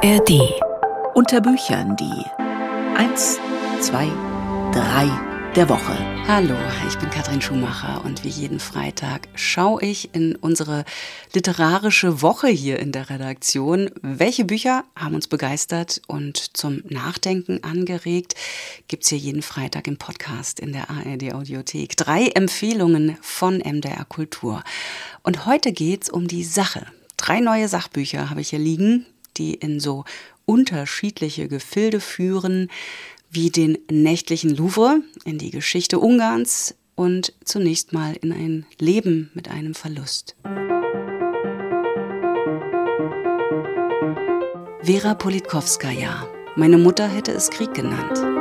ARD. Unter Büchern die 1, 2, 3 der Woche. Hallo, ich bin Katrin Schumacher und wie jeden Freitag schaue ich in unsere literarische Woche hier in der Redaktion. Welche Bücher haben uns begeistert und zum Nachdenken angeregt? Gibt es hier jeden Freitag im Podcast in der ARD Audiothek. Drei Empfehlungen von MDR Kultur. Und heute geht es um die Sache. Drei neue Sachbücher habe ich hier liegen die in so unterschiedliche Gefilde führen, wie den nächtlichen Louvre, in die Geschichte Ungarns und zunächst mal in ein Leben mit einem Verlust. Vera Politkowskaja. Meine Mutter hätte es Krieg genannt.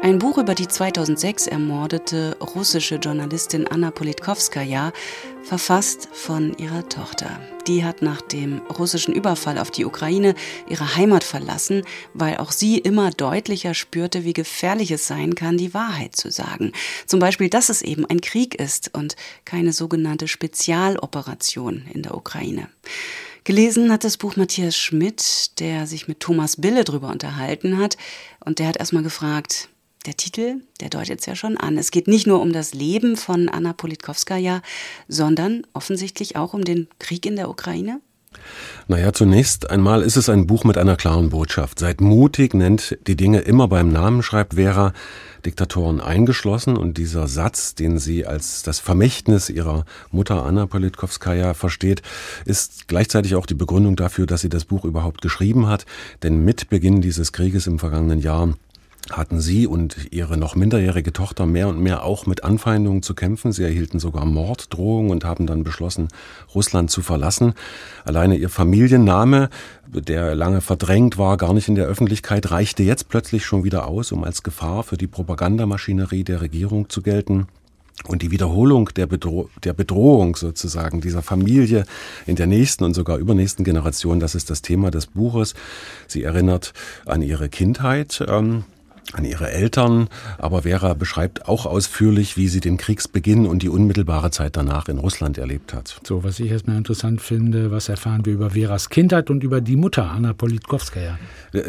Ein Buch über die 2006 ermordete russische Journalistin Anna Politkovskaya, verfasst von ihrer Tochter. Die hat nach dem russischen Überfall auf die Ukraine ihre Heimat verlassen, weil auch sie immer deutlicher spürte, wie gefährlich es sein kann, die Wahrheit zu sagen. Zum Beispiel, dass es eben ein Krieg ist und keine sogenannte Spezialoperation in der Ukraine. Gelesen hat das Buch Matthias Schmidt, der sich mit Thomas Bille drüber unterhalten hat. Und der hat erstmal gefragt, der Titel, der deutet es ja schon an. Es geht nicht nur um das Leben von Anna Politkovskaya, sondern offensichtlich auch um den Krieg in der Ukraine. Naja, zunächst einmal ist es ein Buch mit einer klaren Botschaft. Seid mutig, nennt die Dinge immer beim Namen, schreibt Vera, Diktatoren eingeschlossen. Und dieser Satz, den sie als das Vermächtnis ihrer Mutter Anna Politkovskaya versteht, ist gleichzeitig auch die Begründung dafür, dass sie das Buch überhaupt geschrieben hat. Denn mit Beginn dieses Krieges im vergangenen Jahr hatten sie und ihre noch minderjährige Tochter mehr und mehr auch mit Anfeindungen zu kämpfen. Sie erhielten sogar Morddrohungen und haben dann beschlossen, Russland zu verlassen. Alleine ihr Familienname, der lange verdrängt war, gar nicht in der Öffentlichkeit, reichte jetzt plötzlich schon wieder aus, um als Gefahr für die Propagandamaschinerie der Regierung zu gelten. Und die Wiederholung der, Bedro der Bedrohung sozusagen dieser Familie in der nächsten und sogar übernächsten Generation, das ist das Thema des Buches. Sie erinnert an ihre Kindheit. Ähm, an ihre Eltern, aber Vera beschreibt auch ausführlich, wie sie den Kriegsbeginn und die unmittelbare Zeit danach in Russland erlebt hat. So, was ich erstmal interessant finde, was erfahren wir über Veras Kindheit und über die Mutter, Anna Politkovskaya?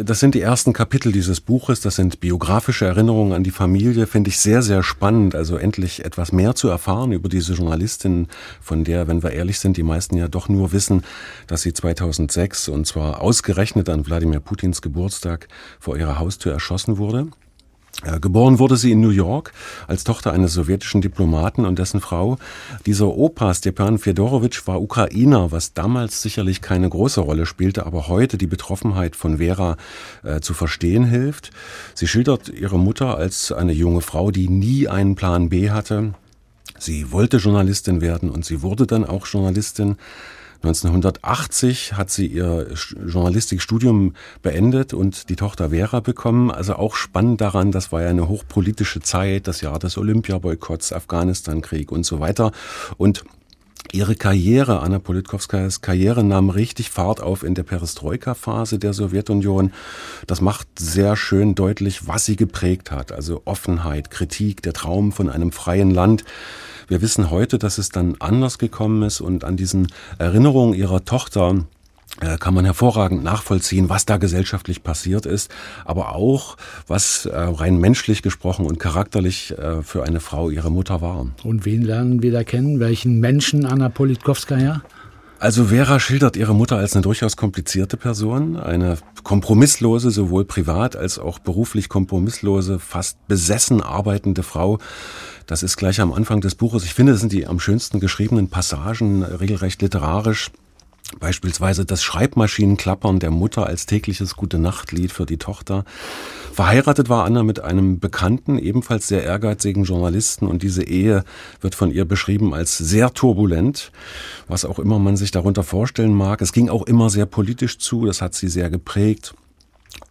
Das sind die ersten Kapitel dieses Buches, das sind biografische Erinnerungen an die Familie, finde ich sehr, sehr spannend, also endlich etwas mehr zu erfahren über diese Journalistin, von der, wenn wir ehrlich sind, die meisten ja doch nur wissen, dass sie 2006 und zwar ausgerechnet an Wladimir Putins Geburtstag vor ihrer Haustür erschossen wurde. Äh, geboren wurde sie in New York als Tochter eines sowjetischen Diplomaten und dessen Frau. Dieser Opa Stepan Fedorowitsch war Ukrainer, was damals sicherlich keine große Rolle spielte, aber heute die Betroffenheit von Vera äh, zu verstehen hilft. Sie schildert ihre Mutter als eine junge Frau, die nie einen Plan B hatte. Sie wollte Journalistin werden und sie wurde dann auch Journalistin. 1980 hat sie ihr Journalistikstudium beendet und die Tochter Vera bekommen. Also auch spannend daran, das war ja eine hochpolitische Zeit, das Jahr des Olympiaboykotts, Afghanistankrieg und so weiter. Und Ihre Karriere, Anna Politkovskajas Karriere nahm richtig Fahrt auf in der Perestroika-Phase der Sowjetunion. Das macht sehr schön deutlich, was sie geprägt hat. Also Offenheit, Kritik, der Traum von einem freien Land. Wir wissen heute, dass es dann anders gekommen ist und an diesen Erinnerungen ihrer Tochter äh, kann man hervorragend nachvollziehen, was da gesellschaftlich passiert ist, aber auch, was äh, rein menschlich gesprochen und charakterlich äh, für eine Frau ihre Mutter war. Und wen lernen wir da kennen? Welchen Menschen Anna Politkovskaya? Also Vera schildert ihre Mutter als eine durchaus komplizierte Person, eine kompromisslose, sowohl privat als auch beruflich kompromisslose, fast besessen arbeitende Frau, das ist gleich am Anfang des Buches. Ich finde, das sind die am schönsten geschriebenen Passagen, regelrecht literarisch. Beispielsweise das Schreibmaschinenklappern der Mutter als tägliches Gute-Nacht-Lied für die Tochter. Verheiratet war Anna mit einem bekannten, ebenfalls sehr ehrgeizigen Journalisten und diese Ehe wird von ihr beschrieben als sehr turbulent, was auch immer man sich darunter vorstellen mag. Es ging auch immer sehr politisch zu, das hat sie sehr geprägt.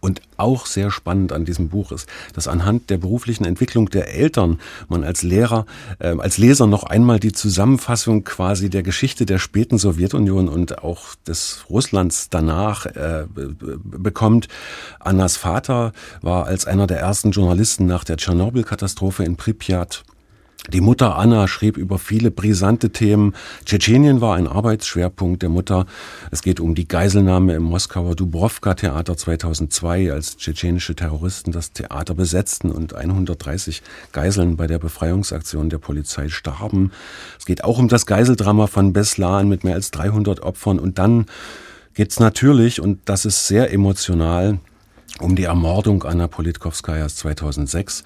Und auch sehr spannend an diesem Buch ist, dass anhand der beruflichen Entwicklung der Eltern man als Lehrer, äh, als Leser noch einmal die Zusammenfassung quasi der Geschichte der späten Sowjetunion und auch des Russlands danach äh, bekommt. Annas Vater war als einer der ersten Journalisten nach der Tschernobyl-Katastrophe in Pripyat Die Mutter Anna schrieb über viele brisante Themen. Tschetschenien war ein Arbeitsschwerpunkt der Mutter. Es geht um die Geiselnahme im Moskauer Dubrovka-Theater 2002, als tschetschenische Terroristen das Theater besetzten und 130 Geiseln bei der Befreiungsaktion der Polizei starben. Es geht auch um das Geiseldrama von Beslan mit mehr als 300 Opfern. Und dann geht es natürlich, und das ist sehr emotional, um die Ermordung Anna Politkovskajas 2006.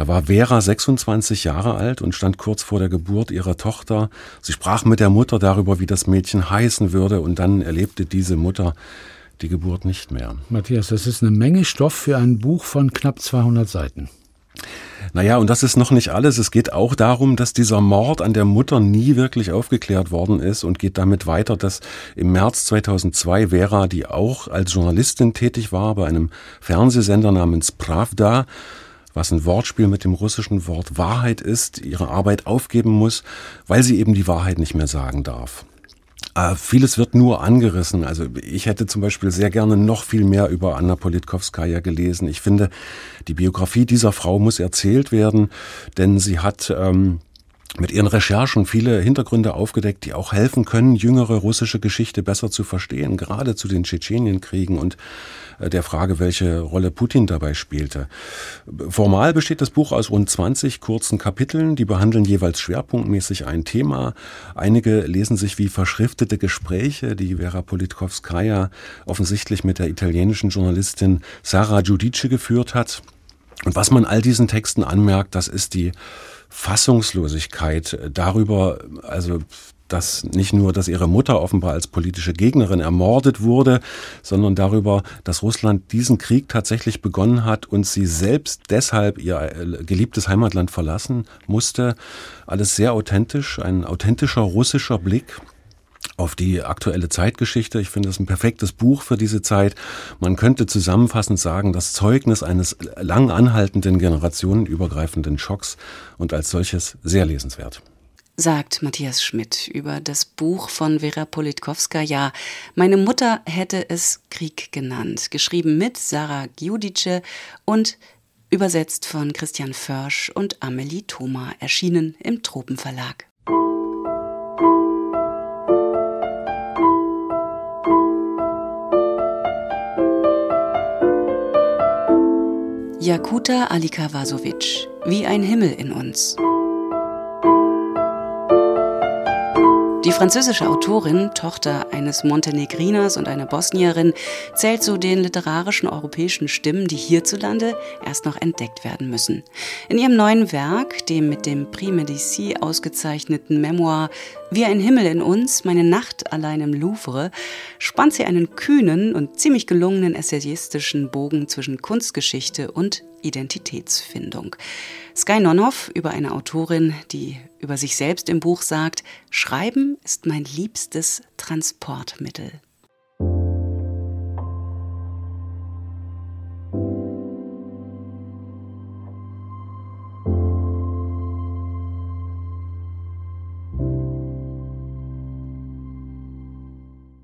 Da war Vera 26 Jahre alt und stand kurz vor der Geburt ihrer Tochter. Sie sprach mit der Mutter darüber, wie das Mädchen heißen würde, und dann erlebte diese Mutter die Geburt nicht mehr. Matthias, das ist eine Menge Stoff für ein Buch von knapp 200 Seiten. Naja, und das ist noch nicht alles. Es geht auch darum, dass dieser Mord an der Mutter nie wirklich aufgeklärt worden ist und geht damit weiter, dass im März 2002 Vera, die auch als Journalistin tätig war bei einem Fernsehsender namens Pravda, was ein Wortspiel mit dem russischen Wort Wahrheit ist, ihre Arbeit aufgeben muss, weil sie eben die Wahrheit nicht mehr sagen darf. Äh, vieles wird nur angerissen. Also ich hätte zum Beispiel sehr gerne noch viel mehr über Anna Politkovskaya gelesen. Ich finde, die Biografie dieser Frau muss erzählt werden, denn sie hat ähm, mit ihren Recherchen viele Hintergründe aufgedeckt, die auch helfen können, jüngere russische Geschichte besser zu verstehen, gerade zu den Tschetschenienkriegen und äh, der Frage, welche Rolle Putin dabei spielte. Formal besteht das Buch aus rund 20 kurzen Kapiteln, die behandeln jeweils schwerpunktmäßig ein Thema. Einige lesen sich wie verschriftete Gespräche, die Vera Politkovskaya offensichtlich mit der italienischen Journalistin Sarah Giudice geführt hat. Und was man all diesen Texten anmerkt, das ist die Fassungslosigkeit darüber, also dass nicht nur, dass ihre Mutter offenbar als politische Gegnerin ermordet wurde, sondern darüber, dass Russland diesen Krieg tatsächlich begonnen hat und sie selbst deshalb ihr äh, geliebtes Heimatland verlassen musste. Alles sehr authentisch, ein authentischer russischer Blick auf die aktuelle Zeitgeschichte. Ich finde es ein perfektes Buch für diese Zeit. Man könnte zusammenfassend sagen, das Zeugnis eines lang anhaltenden, generationenübergreifenden Schocks und als solches sehr lesenswert sagt Matthias Schmidt über das Buch von Vera Politkovskaja. Meine Mutter hätte es Krieg genannt, geschrieben mit Sarah Giudice und übersetzt von Christian Försch und Amelie Thoma, erschienen im Tropenverlag. Jakuta Alika Vasovic, wie ein Himmel in uns. Die französische Autorin, Tochter eines Montenegriners und einer Bosnierin, zählt zu den literarischen europäischen Stimmen, die hierzulande erst noch entdeckt werden müssen. In ihrem neuen Werk, dem mit dem Prix Medici ausgezeichneten Memoir Wie ein Himmel in uns, meine Nacht allein im Louvre, spannt sie einen kühnen und ziemlich gelungenen essayistischen Bogen zwischen Kunstgeschichte und Identitätsfindung. Sky Nonhoff über eine Autorin, die über sich selbst im Buch sagt, Schreiben ist mein liebstes Transportmittel.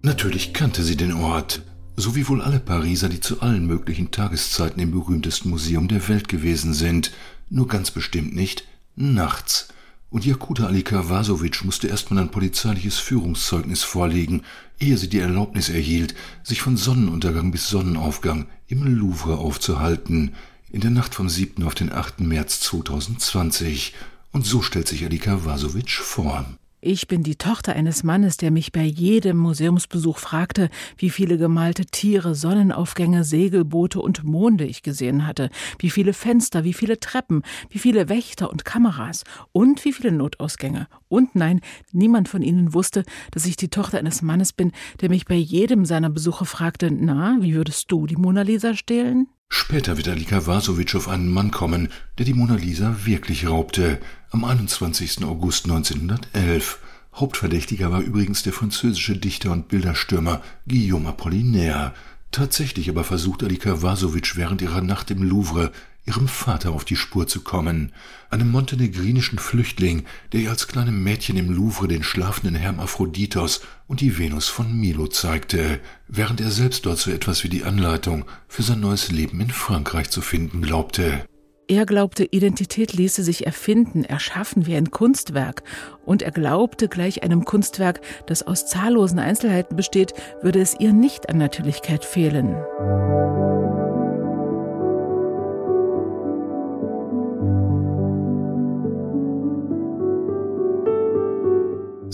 Natürlich kannte sie den Ort, so wie wohl alle Pariser, die zu allen möglichen Tageszeiten im berühmtesten Museum der Welt gewesen sind, nur ganz bestimmt nicht nachts. Und Jakuta Alika Vasovic musste erstmal ein polizeiliches Führungszeugnis vorlegen, ehe sie die Erlaubnis erhielt, sich von Sonnenuntergang bis Sonnenaufgang im Louvre aufzuhalten, in der Nacht vom 7. auf den 8. März 2020. Und so stellt sich Alika Vasovic vor. Ich bin die Tochter eines Mannes, der mich bei jedem Museumsbesuch fragte, wie viele gemalte Tiere, Sonnenaufgänge, Segelboote und Monde ich gesehen hatte, wie viele Fenster, wie viele Treppen, wie viele Wächter und Kameras und wie viele Notausgänge. Und nein, niemand von ihnen wusste, dass ich die Tochter eines Mannes bin, der mich bei jedem seiner Besuche fragte, na, wie würdest du die Mona Lisa stehlen? Später wird Alika Vasovic auf einen Mann kommen, der die Mona Lisa wirklich raubte am 21. August 1911. Hauptverdächtiger war übrigens der französische Dichter und Bilderstürmer Guillaume Apollinaire. Tatsächlich aber versucht Alika Vasovic während ihrer Nacht im Louvre ihrem Vater auf die Spur zu kommen, einem montenegrinischen Flüchtling, der ihr als kleinem Mädchen im Louvre den schlafenden Hermaphroditos und die Venus von Milo zeigte, während er selbst dort so etwas wie die Anleitung für sein neues Leben in Frankreich zu finden glaubte. Er glaubte, Identität ließe sich erfinden, erschaffen wie ein Kunstwerk. Und er glaubte, gleich einem Kunstwerk, das aus zahllosen Einzelheiten besteht, würde es ihr nicht an Natürlichkeit fehlen.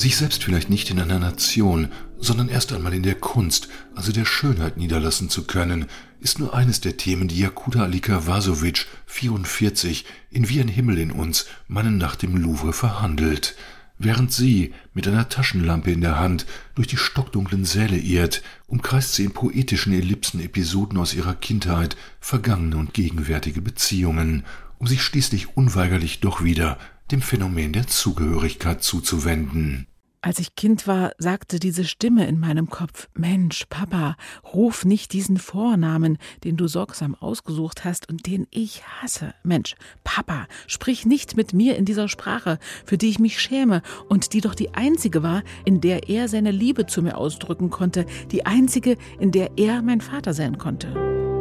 Sich selbst vielleicht nicht in einer Nation, sondern erst einmal in der Kunst, also der Schönheit niederlassen zu können, ist nur eines der Themen, die Jakuta Alika Vasovic, 44, in Wie ein Himmel in uns, meinen nach dem Louvre verhandelt. Während sie, mit einer Taschenlampe in der Hand, durch die stockdunklen Säle irrt, umkreist sie in poetischen Ellipsen Episoden aus ihrer Kindheit, vergangene und gegenwärtige Beziehungen, um sich schließlich unweigerlich doch wieder dem Phänomen der Zugehörigkeit zuzuwenden. Als ich Kind war, sagte diese Stimme in meinem Kopf Mensch, Papa, ruf nicht diesen Vornamen, den du sorgsam ausgesucht hast und den ich hasse. Mensch, Papa, sprich nicht mit mir in dieser Sprache, für die ich mich schäme und die doch die einzige war, in der er seine Liebe zu mir ausdrücken konnte, die einzige, in der er mein Vater sein konnte.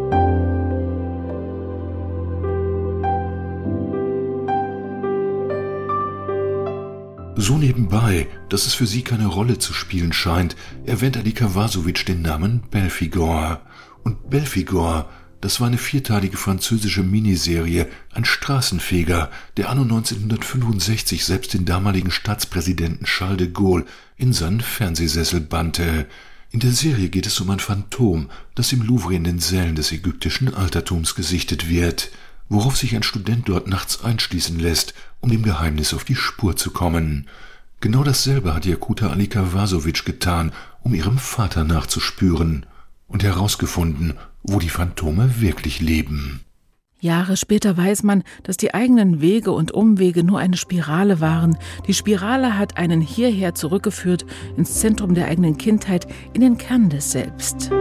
So nebenbei, dass es für sie keine Rolle zu spielen scheint, erwähnt Alika Vasovic den Namen Belfigor. Und Belfigor, das war eine vierteilige französische Miniserie, ein Straßenfeger, der anno 1965 selbst den damaligen Staatspräsidenten Charles de Gaulle in seinen Fernsehsessel bannte. In der Serie geht es um ein Phantom, das im Louvre in den Sälen des ägyptischen Altertums gesichtet wird worauf sich ein Student dort nachts einschließen lässt, um dem Geheimnis auf die Spur zu kommen. Genau dasselbe hat Jakuta Alika Vasovic getan, um ihrem Vater nachzuspüren und herausgefunden, wo die Phantome wirklich leben. Jahre später weiß man, dass die eigenen Wege und Umwege nur eine Spirale waren. Die Spirale hat einen hierher zurückgeführt, ins Zentrum der eigenen Kindheit, in den Kern des Selbst.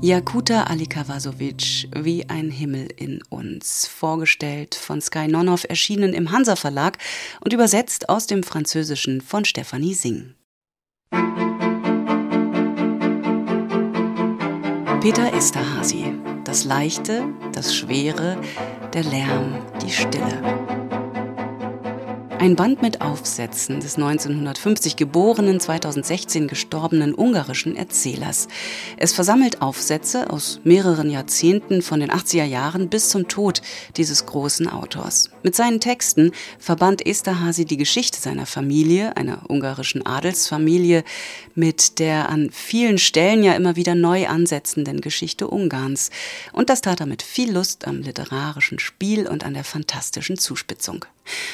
Jakuta Alikavasovic, wie ein Himmel in uns, vorgestellt von Sky Nonov, erschienen im Hansa Verlag und übersetzt aus dem Französischen von Stephanie Singh. Peter Esterhazy. Das Leichte, das Schwere, der Lärm, die Stille. Ein Band mit Aufsätzen des 1950 geborenen, 2016 gestorbenen ungarischen Erzählers. Es versammelt Aufsätze aus mehreren Jahrzehnten von den 80er Jahren bis zum Tod dieses großen Autors. Mit seinen Texten verband Esterhazy die Geschichte seiner Familie, einer ungarischen Adelsfamilie, mit der an vielen Stellen ja immer wieder neu ansetzenden Geschichte Ungarns. Und das tat er mit viel Lust am literarischen Spiel und an der fantastischen Zuspitzung.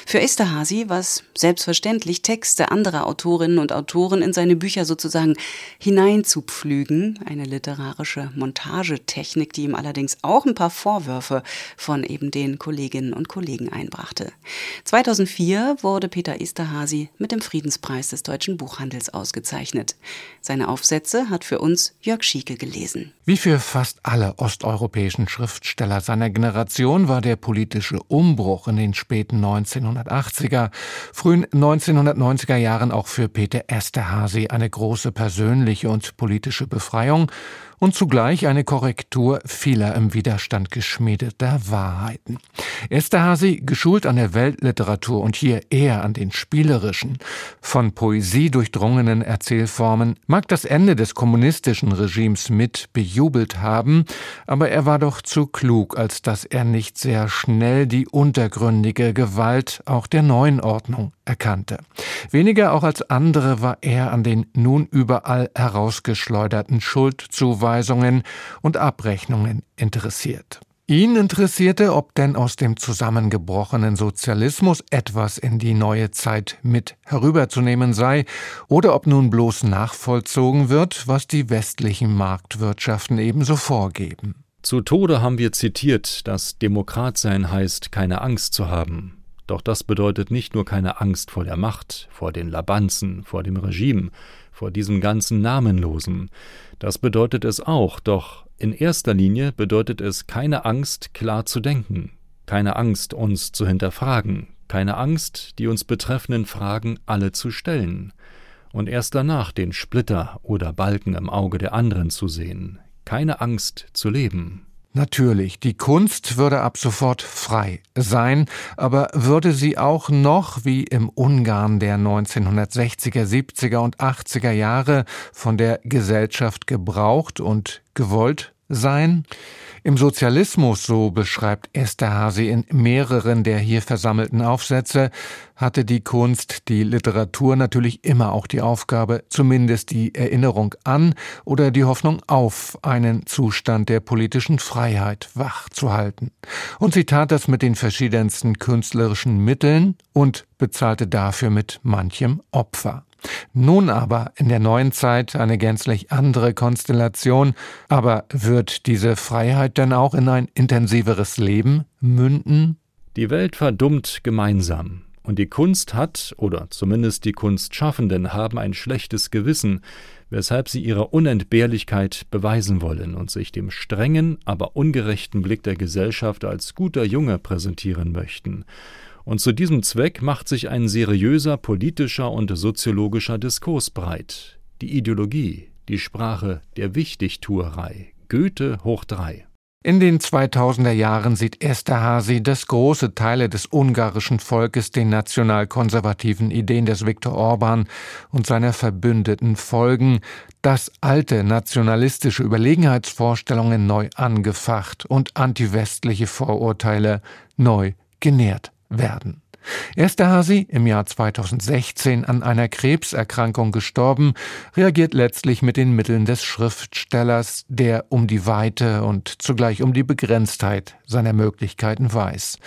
Für Esterhazy war es selbstverständlich, Texte anderer Autorinnen und Autoren in seine Bücher sozusagen hineinzupflügen, eine literarische Montagetechnik, die ihm allerdings auch ein paar Vorwürfe von eben den Kolleginnen und Kollegen einbrachte. 2004 wurde Peter Esterhazy mit dem Friedenspreis des deutschen Buchhandels ausgezeichnet. Seine Aufsätze hat für uns Jörg Schieke gelesen. Wie für fast alle osteuropäischen Schriftsteller seiner Generation war der politische Umbruch in den späten 1980er, frühen 1990er Jahren auch für Peter Esterhazy eine große persönliche und politische Befreiung und zugleich eine Korrektur vieler im Widerstand geschmiedeter Wahrheiten. Esterhazy, geschult an der Weltliteratur und hier eher an den spielerischen, von Poesie durchdrungenen Erzählformen, mag das Ende des kommunistischen Regimes mit bejubelt haben, aber er war doch zu klug, als dass er nicht sehr schnell die untergründige Gewalt auch der neuen Ordnung erkannte. Weniger auch als andere war er an den nun überall herausgeschleuderten Schuldzuweisungen und Abrechnungen interessiert. Ihn interessierte, ob denn aus dem zusammengebrochenen Sozialismus etwas in die neue Zeit mit herüberzunehmen sei, oder ob nun bloß nachvollzogen wird, was die westlichen Marktwirtschaften ebenso vorgeben. Zu Tode haben wir zitiert, dass Demokrat sein heißt, keine Angst zu haben. Doch das bedeutet nicht nur keine Angst vor der Macht, vor den Labanzen, vor dem Regime, vor diesem ganzen Namenlosen. Das bedeutet es auch, doch in erster Linie bedeutet es keine Angst, klar zu denken, keine Angst, uns zu hinterfragen, keine Angst, die uns betreffenden Fragen alle zu stellen. und erst danach den Splitter oder Balken im Auge der anderen zu sehen. Keine Angst zu leben. Natürlich, die Kunst würde ab sofort frei sein, aber würde sie auch noch wie im Ungarn der 1960er, 70er und 80er Jahre von der Gesellschaft gebraucht und gewollt sein? Im Sozialismus, so beschreibt Esterhazy in mehreren der hier versammelten Aufsätze, hatte die Kunst, die Literatur natürlich immer auch die Aufgabe, zumindest die Erinnerung an oder die Hoffnung auf einen Zustand der politischen Freiheit wach zu halten. Und sie tat das mit den verschiedensten künstlerischen Mitteln und bezahlte dafür mit manchem Opfer. Nun aber in der neuen Zeit eine gänzlich andere Konstellation. Aber wird diese Freiheit denn auch in ein intensiveres Leben münden? Die Welt verdummt gemeinsam. Und die Kunst hat, oder zumindest die Kunstschaffenden haben ein schlechtes Gewissen, weshalb sie ihre Unentbehrlichkeit beweisen wollen und sich dem strengen, aber ungerechten Blick der Gesellschaft als guter Junge präsentieren möchten. Und zu diesem Zweck macht sich ein seriöser politischer und soziologischer Diskurs breit. Die Ideologie, die Sprache der Wichtigtuerei. Goethe hoch drei. In den 2000er Jahren sieht Esterhazy, dass große Teile des ungarischen Volkes den nationalkonservativen Ideen des Viktor Orban und seiner Verbündeten folgen, dass alte nationalistische Überlegenheitsvorstellungen neu angefacht und antiwestliche Vorurteile neu genährt werden. Esterhazy, im Jahr 2016 an einer Krebserkrankung gestorben, reagiert letztlich mit den Mitteln des Schriftstellers, der um die Weite und zugleich um die Begrenztheit seiner Möglichkeiten weiß.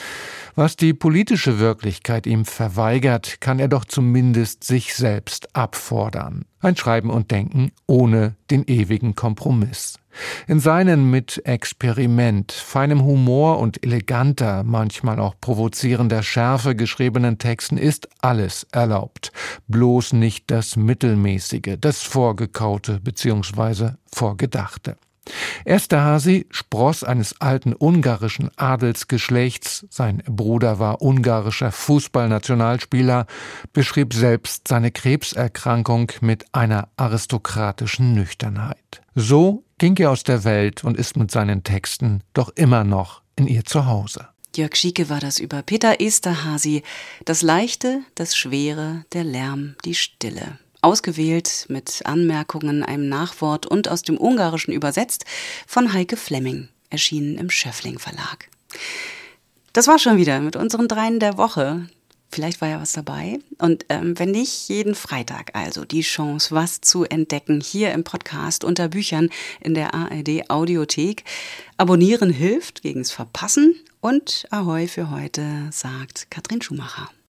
Was die politische Wirklichkeit ihm verweigert, kann er doch zumindest sich selbst abfordern. Ein Schreiben und Denken ohne den ewigen Kompromiss. In seinen mit Experiment, feinem Humor und eleganter, manchmal auch provozierender Schärfe geschriebenen Texten ist alles erlaubt, bloß nicht das Mittelmäßige, das Vorgekaute bzw. Vorgedachte. Esterhazy, Spross eines alten ungarischen Adelsgeschlechts, sein Bruder war ungarischer Fußballnationalspieler, beschrieb selbst seine Krebserkrankung mit einer aristokratischen Nüchternheit. So ging er aus der Welt und ist mit seinen Texten doch immer noch in ihr Zuhause. Jörg Schieke war das über Peter Esterhazy. Das Leichte, das Schwere, der Lärm, die Stille. Ausgewählt mit Anmerkungen, einem Nachwort und aus dem Ungarischen übersetzt von Heike Flemming, erschienen im Schöffling Verlag. Das war schon wieder mit unseren Dreien der Woche. Vielleicht war ja was dabei. Und ähm, wenn nicht, jeden Freitag also die Chance, was zu entdecken, hier im Podcast unter Büchern in der ARD Audiothek. Abonnieren hilft gegens Verpassen. Und Ahoi für heute, sagt Katrin Schumacher.